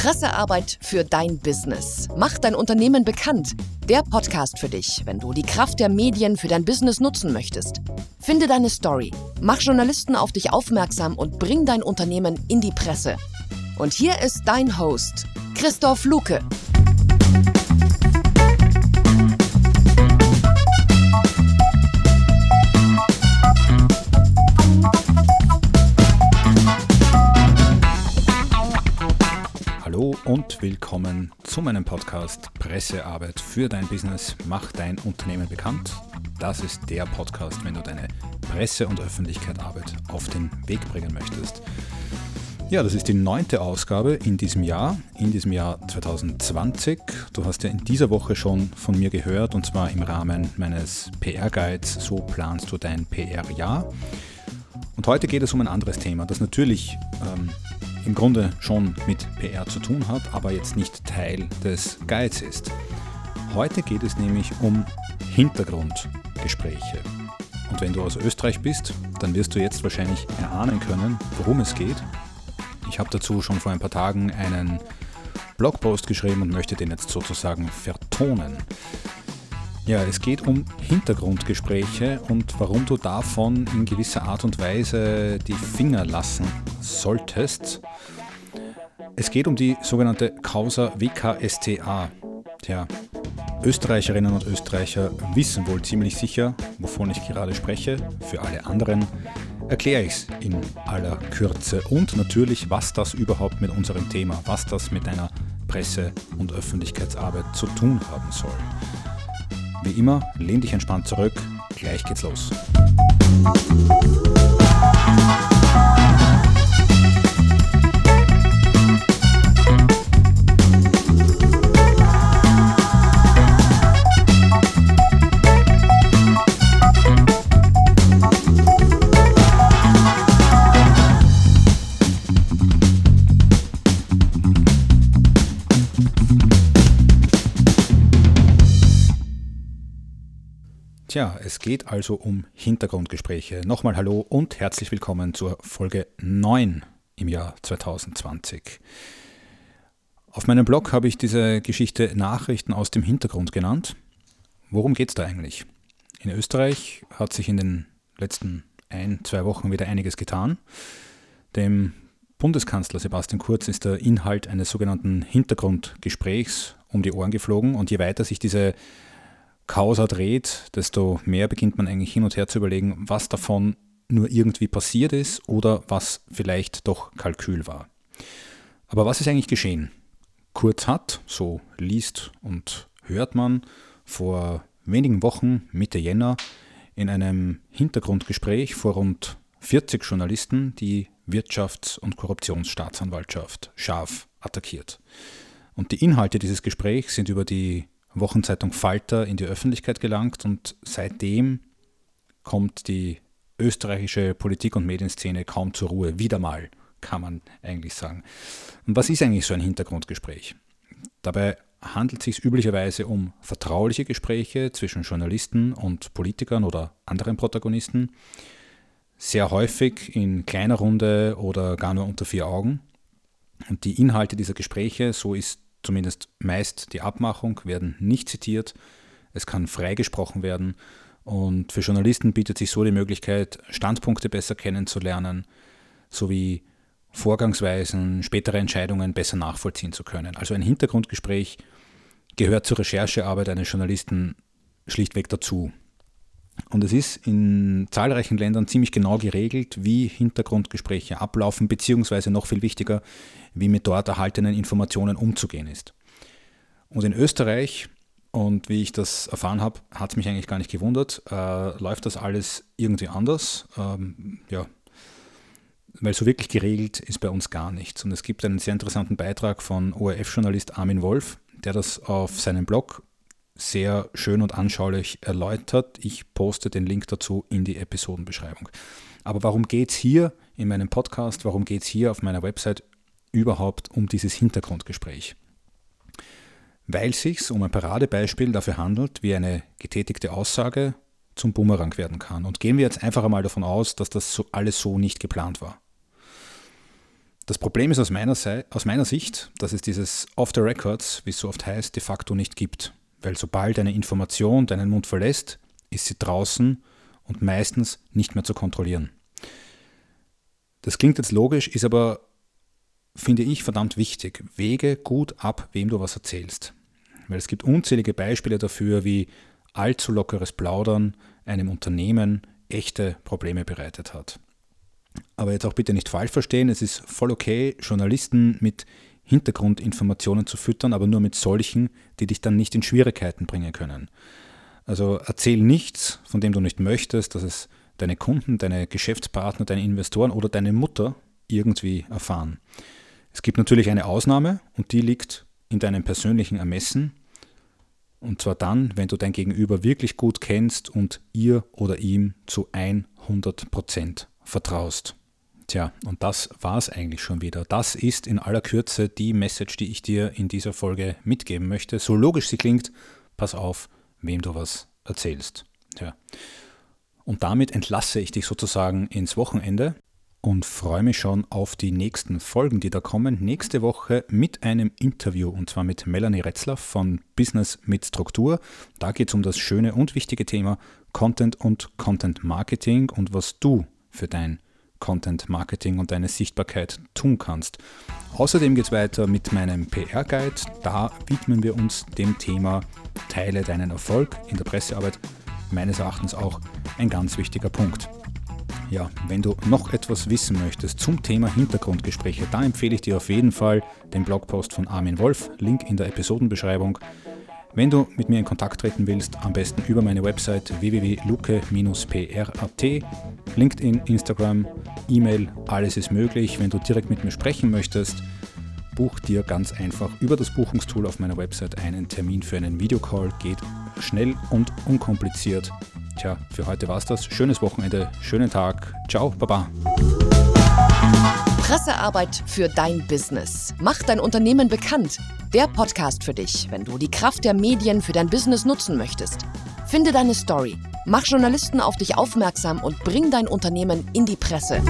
Pressearbeit für dein Business. Mach dein Unternehmen bekannt. Der Podcast für dich, wenn du die Kraft der Medien für dein Business nutzen möchtest. Finde deine Story, mach Journalisten auf dich aufmerksam und bring dein Unternehmen in die Presse. Und hier ist dein Host, Christoph Luke. Hallo und willkommen zu meinem Podcast Pressearbeit für dein Business. Mach dein Unternehmen bekannt. Das ist der Podcast, wenn du deine Presse- und Öffentlichkeitsarbeit auf den Weg bringen möchtest. Ja, das ist die neunte Ausgabe in diesem Jahr, in diesem Jahr 2020. Du hast ja in dieser Woche schon von mir gehört und zwar im Rahmen meines PR-Guides So planst du dein PR-Jahr. Und heute geht es um ein anderes Thema, das natürlich ähm, im Grunde schon mit PR zu tun hat, aber jetzt nicht Teil des Guides ist. Heute geht es nämlich um Hintergrundgespräche. Und wenn du aus Österreich bist, dann wirst du jetzt wahrscheinlich erahnen können, worum es geht. Ich habe dazu schon vor ein paar Tagen einen Blogpost geschrieben und möchte den jetzt sozusagen vertonen. Ja, es geht um Hintergrundgespräche und warum du davon in gewisser Art und Weise die Finger lassen solltest. Es geht um die sogenannte Causa WKSTA. Tja, Österreicherinnen und Österreicher wissen wohl ziemlich sicher, wovon ich gerade spreche. Für alle anderen erkläre ich es in aller Kürze und natürlich, was das überhaupt mit unserem Thema, was das mit einer Presse- und Öffentlichkeitsarbeit zu tun haben soll. Wie immer, lehn dich entspannt zurück, gleich geht's los. Tja, es geht also um Hintergrundgespräche. Nochmal hallo und herzlich willkommen zur Folge 9 im Jahr 2020. Auf meinem Blog habe ich diese Geschichte Nachrichten aus dem Hintergrund genannt. Worum geht es da eigentlich? In Österreich hat sich in den letzten ein, zwei Wochen wieder einiges getan. Dem Bundeskanzler Sebastian Kurz ist der Inhalt eines sogenannten Hintergrundgesprächs um die Ohren geflogen und je weiter sich diese Causa dreht, desto mehr beginnt man eigentlich hin und her zu überlegen, was davon nur irgendwie passiert ist oder was vielleicht doch Kalkül war. Aber was ist eigentlich geschehen? Kurz hat, so liest und hört man, vor wenigen Wochen, Mitte Jänner, in einem Hintergrundgespräch vor rund 40 Journalisten die Wirtschafts- und Korruptionsstaatsanwaltschaft scharf attackiert. Und die Inhalte dieses Gesprächs sind über die Wochenzeitung Falter in die Öffentlichkeit gelangt und seitdem kommt die österreichische Politik- und Medienszene kaum zur Ruhe. Wieder mal, kann man eigentlich sagen. Und was ist eigentlich so ein Hintergrundgespräch? Dabei handelt es sich üblicherweise um vertrauliche Gespräche zwischen Journalisten und Politikern oder anderen Protagonisten, sehr häufig in kleiner Runde oder gar nur unter vier Augen. Und die Inhalte dieser Gespräche, so ist zumindest meist die Abmachung, werden nicht zitiert. Es kann freigesprochen werden. Und für Journalisten bietet sich so die Möglichkeit, Standpunkte besser kennenzulernen, sowie Vorgangsweisen, spätere Entscheidungen besser nachvollziehen zu können. Also ein Hintergrundgespräch gehört zur Recherchearbeit eines Journalisten schlichtweg dazu. Und es ist in zahlreichen Ländern ziemlich genau geregelt, wie Hintergrundgespräche ablaufen, beziehungsweise noch viel wichtiger, wie mit dort erhaltenen Informationen umzugehen ist. Und in Österreich, und wie ich das erfahren habe, hat es mich eigentlich gar nicht gewundert, äh, läuft das alles irgendwie anders. Ähm, ja, weil so wirklich geregelt ist bei uns gar nichts. Und es gibt einen sehr interessanten Beitrag von ORF-Journalist Armin Wolf, der das auf seinem Blog sehr schön und anschaulich erläutert. Ich poste den Link dazu in die Episodenbeschreibung. Aber warum geht es hier in meinem Podcast, warum geht es hier auf meiner Website überhaupt um dieses Hintergrundgespräch? Weil es sich um ein Paradebeispiel dafür handelt, wie eine getätigte Aussage zum Bumerang werden kann. Und gehen wir jetzt einfach einmal davon aus, dass das so alles so nicht geplant war. Das Problem ist aus meiner, aus meiner Sicht, dass es dieses Off the Records, wie es so oft heißt, de facto nicht gibt. Weil sobald eine Information deinen Mund verlässt, ist sie draußen und meistens nicht mehr zu kontrollieren. Das klingt jetzt logisch, ist aber, finde ich, verdammt wichtig. Wege gut ab, wem du was erzählst. Weil es gibt unzählige Beispiele dafür, wie allzu lockeres Plaudern einem Unternehmen echte Probleme bereitet hat. Aber jetzt auch bitte nicht falsch verstehen, es ist voll okay, Journalisten mit Hintergrundinformationen zu füttern, aber nur mit solchen, die dich dann nicht in Schwierigkeiten bringen können. Also erzähl nichts, von dem du nicht möchtest, dass es deine Kunden, deine Geschäftspartner, deine Investoren oder deine Mutter irgendwie erfahren. Es gibt natürlich eine Ausnahme und die liegt in deinem persönlichen Ermessen. Und zwar dann, wenn du dein Gegenüber wirklich gut kennst und ihr oder ihm zu 100% vertraust. Tja, und das war es eigentlich schon wieder. Das ist in aller Kürze die Message, die ich dir in dieser Folge mitgeben möchte. So logisch sie klingt, pass auf, wem du was erzählst. Tja. Und damit entlasse ich dich sozusagen ins Wochenende und freue mich schon auf die nächsten Folgen, die da kommen. Nächste Woche mit einem Interview und zwar mit Melanie Retzlaff von Business mit Struktur. Da geht es um das schöne und wichtige Thema Content und Content Marketing und was du für dein Content Marketing und deine Sichtbarkeit tun kannst. Außerdem geht es weiter mit meinem PR-Guide. Da widmen wir uns dem Thema Teile deinen Erfolg in der Pressearbeit meines Erachtens auch ein ganz wichtiger Punkt. Ja, wenn du noch etwas wissen möchtest zum Thema Hintergrundgespräche, da empfehle ich dir auf jeden Fall den Blogpost von Armin Wolf, Link in der Episodenbeschreibung. Wenn du mit mir in Kontakt treten willst, am besten über meine Website www.luke-pr.at, LinkedIn, Instagram, E-Mail, alles ist möglich. Wenn du direkt mit mir sprechen möchtest, buch dir ganz einfach über das Buchungstool auf meiner Website einen Termin für einen Videocall. Geht schnell und unkompliziert. Tja, für heute war's das. Schönes Wochenende, schönen Tag. Ciao, baba. Pressearbeit für dein Business. Mach dein Unternehmen bekannt. Der Podcast für dich, wenn du die Kraft der Medien für dein Business nutzen möchtest. Finde deine Story, mach Journalisten auf dich aufmerksam und bring dein Unternehmen in die Presse.